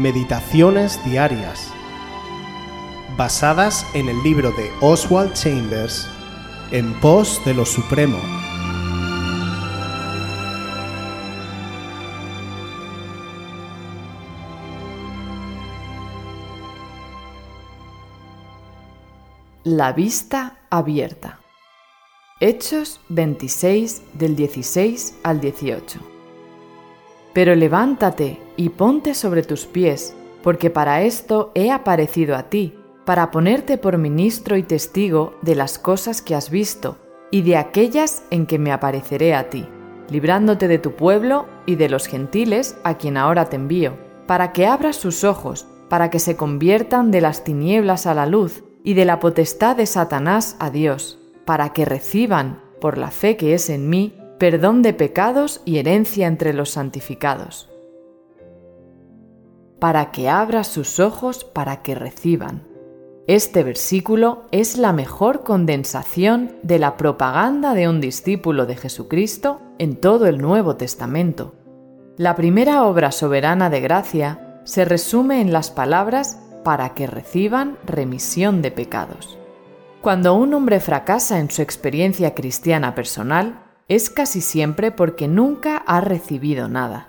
Meditaciones Diarias, basadas en el libro de Oswald Chambers, En pos de lo Supremo. La vista abierta. Hechos 26 del 16 al 18. Pero levántate y ponte sobre tus pies, porque para esto he aparecido a ti, para ponerte por ministro y testigo de las cosas que has visto y de aquellas en que me apareceré a ti, librándote de tu pueblo y de los gentiles a quien ahora te envío, para que abras sus ojos, para que se conviertan de las tinieblas a la luz y de la potestad de Satanás a Dios, para que reciban, por la fe que es en mí, perdón de pecados y herencia entre los santificados. Para que abra sus ojos para que reciban. Este versículo es la mejor condensación de la propaganda de un discípulo de Jesucristo en todo el Nuevo Testamento. La primera obra soberana de gracia se resume en las palabras para que reciban remisión de pecados. Cuando un hombre fracasa en su experiencia cristiana personal, es casi siempre porque nunca ha recibido nada.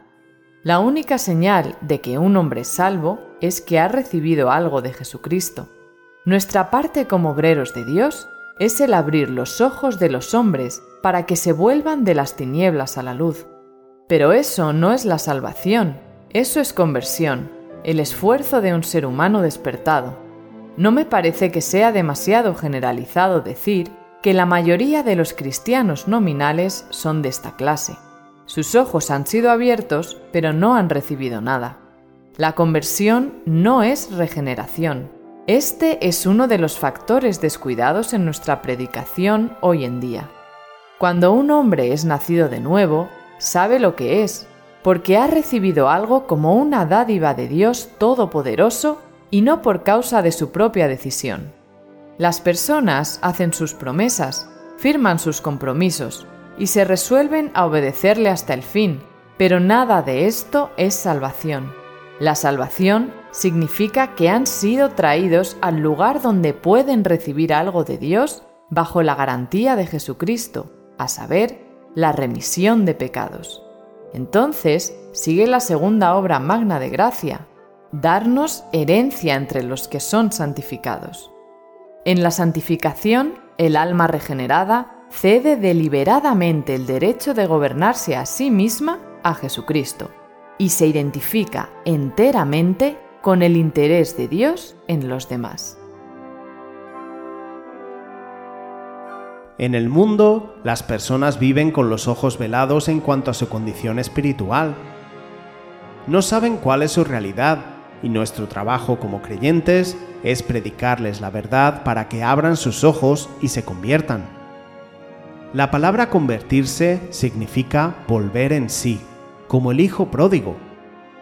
La única señal de que un hombre es salvo es que ha recibido algo de Jesucristo. Nuestra parte como obreros de Dios es el abrir los ojos de los hombres para que se vuelvan de las tinieblas a la luz. Pero eso no es la salvación, eso es conversión, el esfuerzo de un ser humano despertado. No me parece que sea demasiado generalizado decir que la mayoría de los cristianos nominales son de esta clase. Sus ojos han sido abiertos, pero no han recibido nada. La conversión no es regeneración. Este es uno de los factores descuidados en nuestra predicación hoy en día. Cuando un hombre es nacido de nuevo, sabe lo que es, porque ha recibido algo como una dádiva de Dios Todopoderoso y no por causa de su propia decisión. Las personas hacen sus promesas, firman sus compromisos y se resuelven a obedecerle hasta el fin, pero nada de esto es salvación. La salvación significa que han sido traídos al lugar donde pueden recibir algo de Dios bajo la garantía de Jesucristo, a saber, la remisión de pecados. Entonces sigue la segunda obra magna de gracia, darnos herencia entre los que son santificados. En la santificación, el alma regenerada cede deliberadamente el derecho de gobernarse a sí misma a Jesucristo y se identifica enteramente con el interés de Dios en los demás. En el mundo, las personas viven con los ojos velados en cuanto a su condición espiritual. No saben cuál es su realidad y nuestro trabajo como creyentes es predicarles la verdad para que abran sus ojos y se conviertan. La palabra convertirse significa volver en sí, como el hijo pródigo.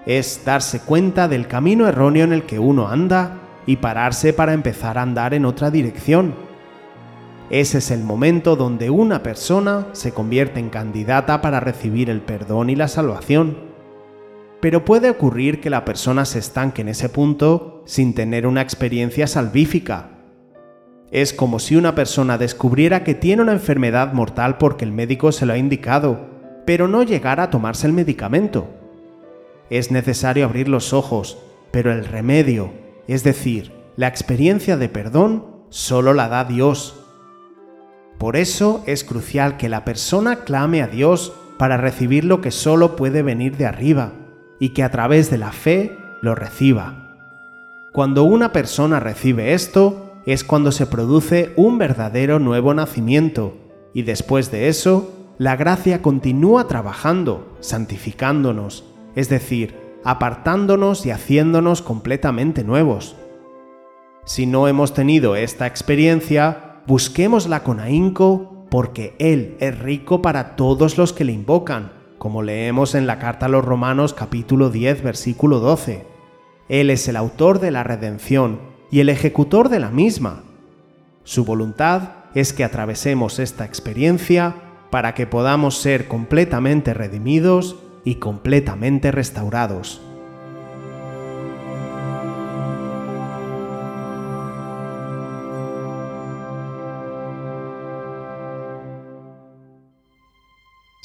Es darse cuenta del camino erróneo en el que uno anda y pararse para empezar a andar en otra dirección. Ese es el momento donde una persona se convierte en candidata para recibir el perdón y la salvación pero puede ocurrir que la persona se estanque en ese punto sin tener una experiencia salvífica. Es como si una persona descubriera que tiene una enfermedad mortal porque el médico se lo ha indicado, pero no llegara a tomarse el medicamento. Es necesario abrir los ojos, pero el remedio, es decir, la experiencia de perdón, solo la da Dios. Por eso es crucial que la persona clame a Dios para recibir lo que solo puede venir de arriba y que a través de la fe lo reciba. Cuando una persona recibe esto, es cuando se produce un verdadero nuevo nacimiento, y después de eso, la gracia continúa trabajando, santificándonos, es decir, apartándonos y haciéndonos completamente nuevos. Si no hemos tenido esta experiencia, busquémosla con ahínco porque Él es rico para todos los que le invocan como leemos en la carta a los Romanos capítulo 10 versículo 12. Él es el autor de la redención y el ejecutor de la misma. Su voluntad es que atravesemos esta experiencia para que podamos ser completamente redimidos y completamente restaurados.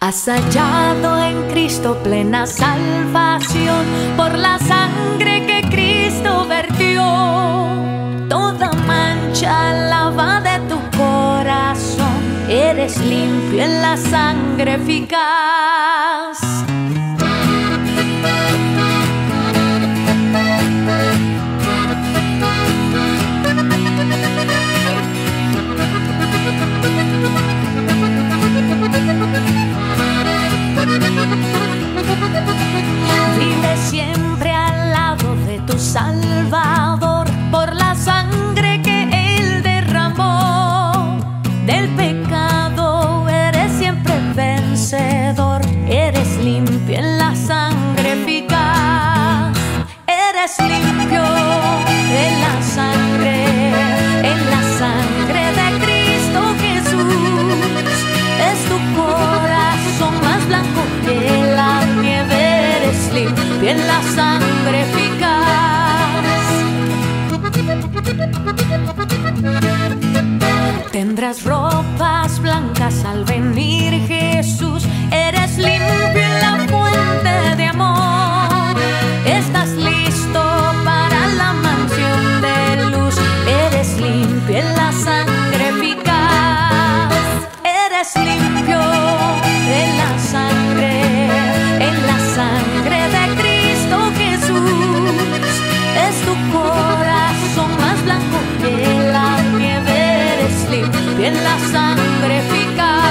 Has hallado en Cristo plena salvación por la sangre que Cristo vertió. Toda mancha lava de tu corazón, eres limpio en la sangre eficaz. Eres limpio en la sangre, en la sangre de Cristo Jesús. Es tu corazón más blanco que la nieve, eres limpio en la sangre eficaz. Tendrás ropas blancas al venir en la sangre eficaz. Eres limpio en la sangre, en la sangre de Cristo Jesús. Es tu corazón más blanco que la nieve, eres limpio en la sangre eficaz.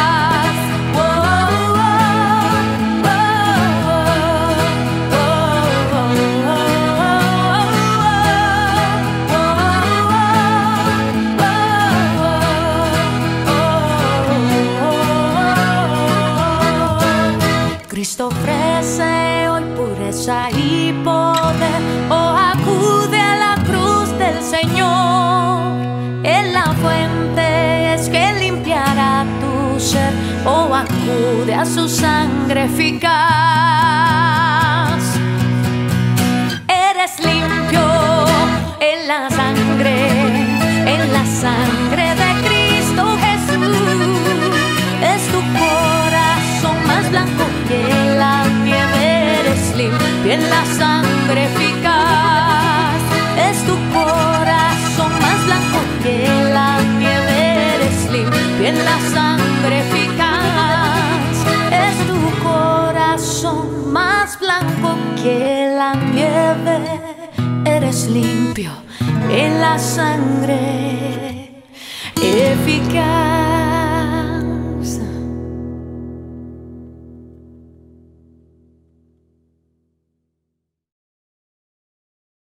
Acude a su sangre eficaz. Eres limpio en la sangre, en la sangre de Cristo Jesús. Es tu corazón más blanco que la nieve, eres limpio en la sangre eres limpio en la sangre eficaz.